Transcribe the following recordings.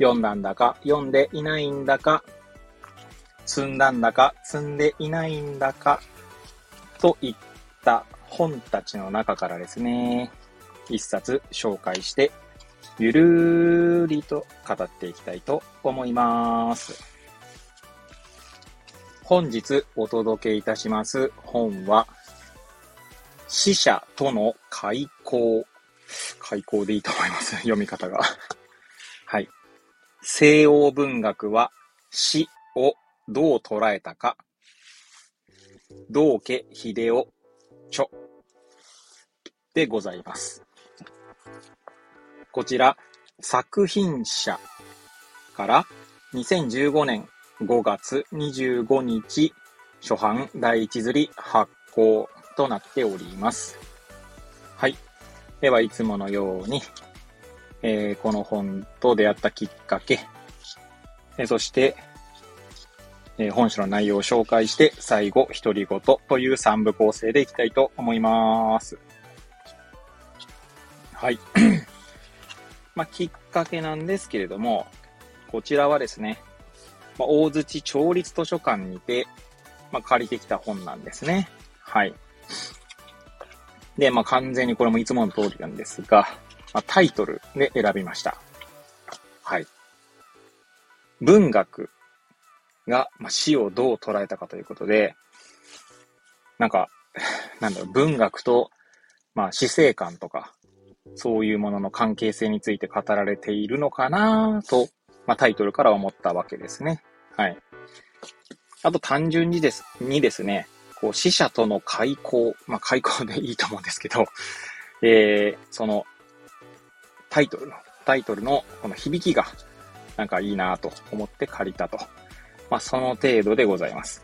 読んだんだか、読んでいないんだか、積んだんだか、積んでいないんだか、といった本たちの中からですね、一冊紹介して、ゆるーりと語っていきたいと思います。本日お届けいたします本は、死者との開口。開口でいいと思います。読み方が。はい。西欧文学は死をどう捉えたか。道家秀夫著でございます。こちら、作品者から2015年5月25日初版第一釣り発行となっております。はい。では、いつものように、えーこの本と出会ったきっかけ、えーそして、えー本書の内容を紹介して、最後、独り言という3部構成でいきたいと思います。はい。まあ、きっかけなんですけれども、こちらはですね、まあ、大槌町立図書館にて、まあ、借りてきた本なんですね。はい。で、まあ、完全にこれもいつもの通りなんですが、まあ、タイトルで選びました。はい。文学が、まあ、死をどう捉えたかということで、なんか、なんだろう、文学と、まあ、死生観とか、そういうものの関係性について語られているのかなと、まあ、タイトルから思ったわけですね。はい。あと単純にです、にですね、こう死者との開口、まあ、開口でいいと思うんですけど、えー、その、タイトルの、タイトルのこの響きが、なんかいいなと思って借りたと。まあ、その程度でございます。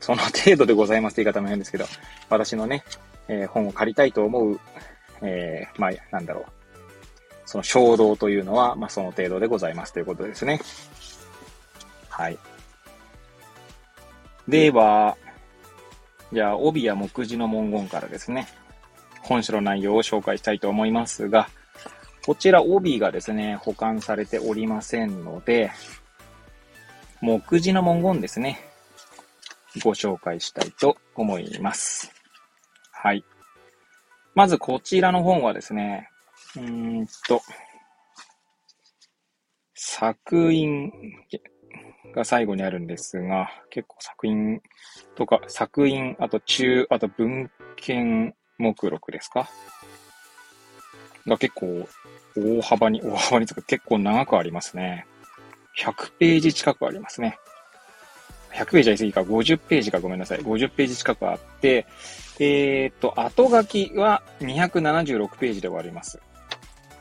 その程度でございますって言い方も変ですけど、私のね、えー本を借りたいと思う、えー、まあ、なんだろう。その衝動というのは、まあ、その程度でございますということですね。はい。では、じゃあ、帯や目次の文言からですね、本書の内容を紹介したいと思いますが、こちら帯がですね、保管されておりませんので、目次の文言ですね、ご紹介したいと思います。はい。まずこちらの本はですね、うーんと、作品が最後にあるんですが、結構作品とか、作品、あと中、あと文献目録ですかが結構大幅に、大幅にとか結構長くありますね。100ページ近くありますね。100ページは言い過ぎか、50ページかごめんなさい。50ページ近くあって、えーっと、後書きは276ページで終わります。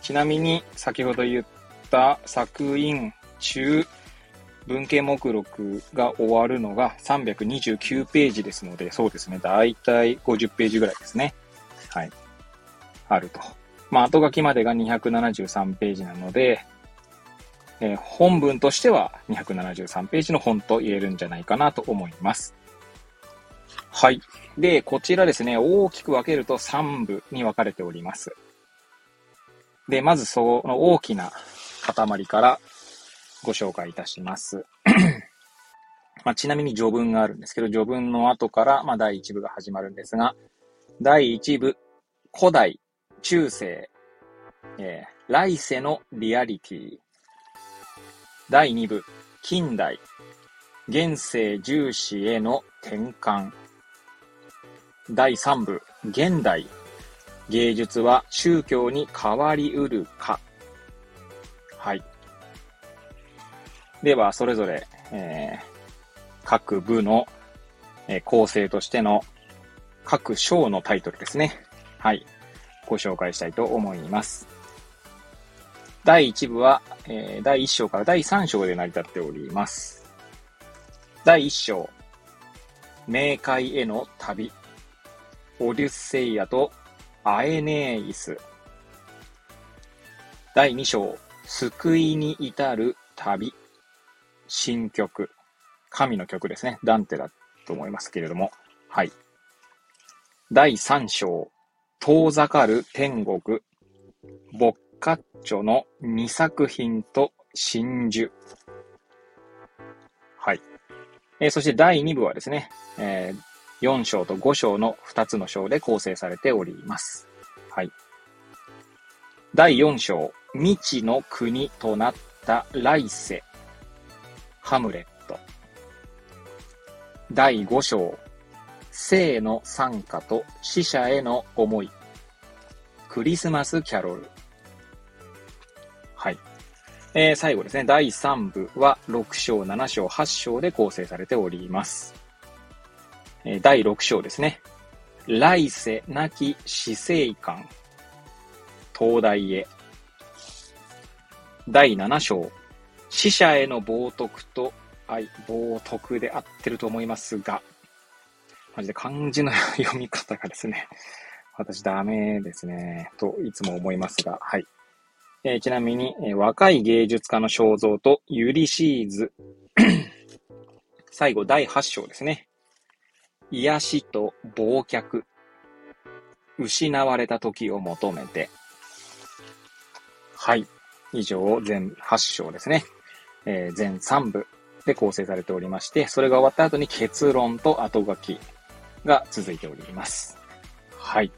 ちなみに、先ほど言った作品中、文系目録が終わるのが329ページですので、そうですね。だいたい50ページぐらいですね。はい。あると。まあ、後書きまでが273ページなので、えー本文としては273ページの本と言えるんじゃないかなと思います。はい。で、こちらですね、大きく分けると3部に分かれております。で、まずその大きな塊からご紹介いたします。まあ、ちなみに序文があるんですけど、序文の後から、まあ、第1部が始まるんですが、第1部、古代、中世、えー来世のリアリティ。第2部、近代、現世重視への転換。第3部、現代、芸術は宗教に変わりうるか。はい。では、それぞれ、えー各部の、えー構成としての各章のタイトルですね。はい。ご紹介したいと思います。第1部は、えー、第1章から第3章で成り立っております。第1章、冥界への旅。オデュッセイアとアエネイス。第2章、救いに至る旅。新曲。神の曲ですね。ダンテだと思いますけれども。はい。第3章、遠ざかる天国。ボッカッチョの2作品と真珠。はい。えー、そして第2部はですね、えー、4章と5章の2つの章で構成されております。はい。第4章、未知の国となった来世。ハムレット。第5章、生の参加と死者への思い。クリスマスキャロル。はい。えー、最後ですね、第3部は6章、7章、8章で構成されております。えー、第6章ですね。来世なき死生観。東大へ。第7章。死者への冒涜と愛、冒涜で合ってると思いますが、マジで漢字の読み方がですね、私ダメですね、といつも思いますが、はい。えー、ちなみに、えー、若い芸術家の肖像とユリシーズ。最後、第8章ですね。癒しと忘却。失われた時を求めて。はい。以上、全8章ですね。えー、全3部で構成されておりまして、それが終わった後に結論と後書きが続いております。はい。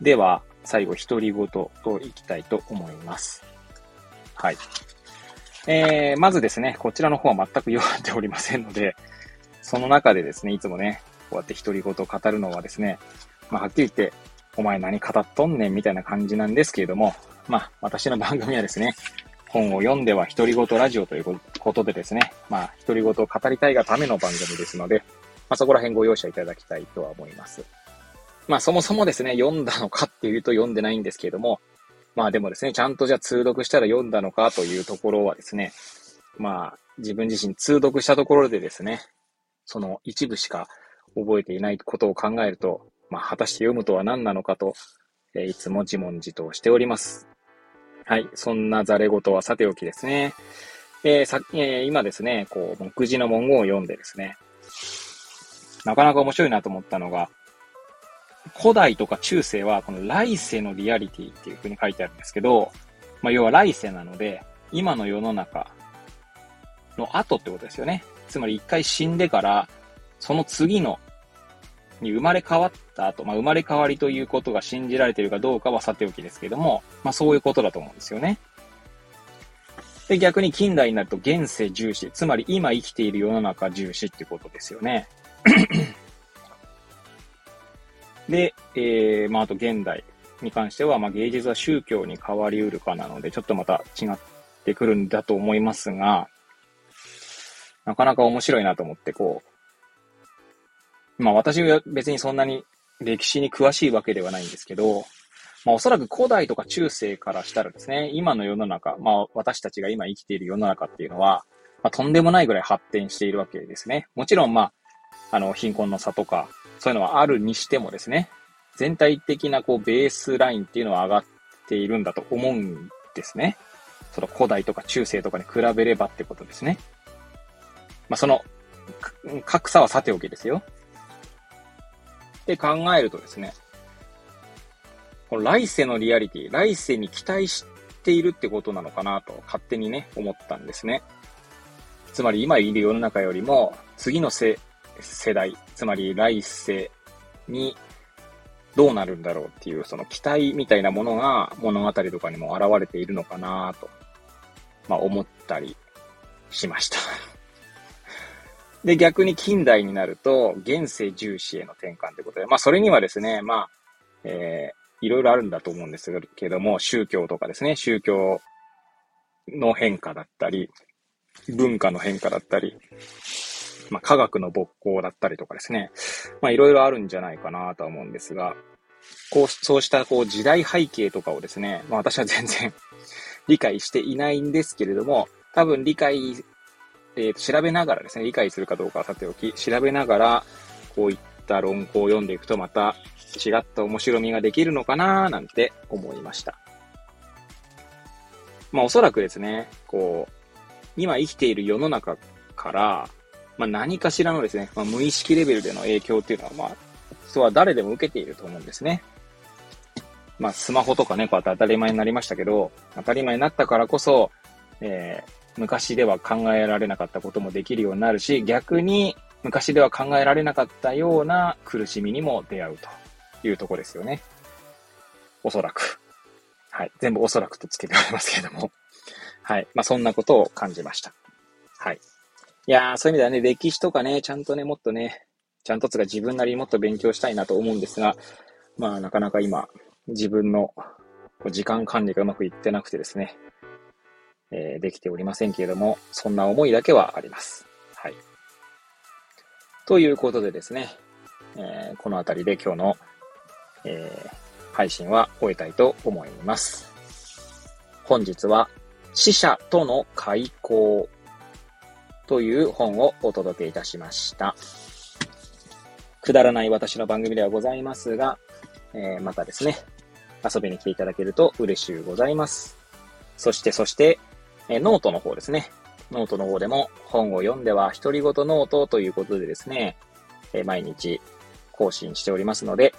では、最後、独り言といきたいと思います。はい。えー、まずですね、こちらの方は全く読んでおりませんので、その中でですね、いつもね、こうやって独り言を語るのはですね、まあ、はっきり言って、お前何語っとんねんみたいな感じなんですけれども、まあ、私の番組はですね、本を読んでは独り言ラジオということでですね、まあ、独り言を語りたいがための番組ですので、まあ、そこら辺ご容赦いただきたいとは思います。まあそもそもですね、読んだのかっていうと読んでないんですけれども、まあでもですね、ちゃんとじゃあ通読したら読んだのかというところはですね、まあ自分自身通読したところでですね、その一部しか覚えていないことを考えると、まあ果たして読むとは何なのかと、え、いつも自問自答しております。はい。そんなざれ言はさておきですね。えー、さえー、今ですね、こう、目次の文言を読んでですね、なかなか面白いなと思ったのが、古代とか中世は、この来世のリアリティっていう風に書いてあるんですけど、まあ、要は来世なので、今の世の中の後ってことですよね。つまり一回死んでから、その次の、に生まれ変わった後、まあ、生まれ変わりということが信じられているかどうかはさておきですけども、まあ、そういうことだと思うんですよね。で、逆に近代になると現世重視、つまり今生きている世の中重視ってことですよね。で、えー、まあ、あと現代に関しては、まあ、芸術は宗教に変わりうるかなので、ちょっとまた違ってくるんだと思いますが、なかなか面白いなと思って、こう、まあ私は別にそんなに歴史に詳しいわけではないんですけど、まあおそらく古代とか中世からしたらですね、今の世の中、まあ私たちが今生きている世の中っていうのは、まあとんでもないぐらい発展しているわけですね。もちろんまあ、あの、貧困の差とか、そういうのはあるにしてもですね、全体的なこうベースラインっていうのは上がっているんだと思うんですね。その古代とか中世とかに比べればってことですね。まあ、その、格差はさておきですよ。って考えるとですね、この来世のリアリティ、来世に期待しているってことなのかなと勝手にね、思ったんですね。つまり今いる世の中よりも次の世世代、つまり来世にどうなるんだろうっていう、その期待みたいなものが物語とかにも現れているのかなと、まあ思ったりしました。で、逆に近代になると、現世重視への転換ということで、まあそれにはですね、まあ、えー、いろいろあるんだと思うんですけども、宗教とかですね、宗教の変化だったり、文化の変化だったり、まあ、科学の勃興だったりとかですね。まあ、いろいろあるんじゃないかなとは思うんですが、こう、そうしたこう時代背景とかをですね、まあ私は全然 理解していないんですけれども、多分理解、えー、調べながらですね、理解するかどうかはさておき、調べながら、こういった論考を読んでいくとまた違った面白みができるのかななんて思いました。まあおそらくですね、こう、今生きている世の中から、まあ何かしらのですね、まあ、無意識レベルでの影響っていうのは、まあ、人は誰でも受けていると思うんですね。まあスマホとかね、こうやって当たり前になりましたけど、当たり前になったからこそ、えー、昔では考えられなかったこともできるようになるし、逆に昔では考えられなかったような苦しみにも出会うというとこですよね。おそらく。はい。全部おそらくとつけておりますけれども。はい。まあ、そんなことを感じました。はい。いやー、そういう意味ではね、歴史とかね、ちゃんとね、もっとね、ちゃんとつが自分なりにもっと勉強したいなと思うんですが、まあ、なかなか今、自分の時間管理がうまくいってなくてですね、えー、できておりませんけれども、そんな思いだけはあります。はい。ということでですね、えー、この辺りで今日の、えー、配信は終えたいと思います。本日は死者との開口という本をお届けいたしました。くだらない私の番組ではございますが、えー、またですね、遊びに来ていただけると嬉しゅうございます。そして、そして、えー、ノートの方ですね。ノートの方でも本を読んでは独り言ノートということでですね、えー、毎日更新しておりますので、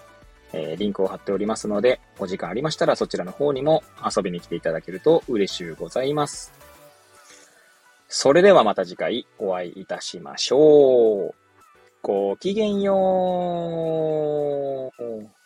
え、リンクを貼っておりますので、お時間ありましたらそちらの方にも遊びに来ていただけると嬉しゅうございます。それではまた次回お会いいたしましょう。ごきげんよう。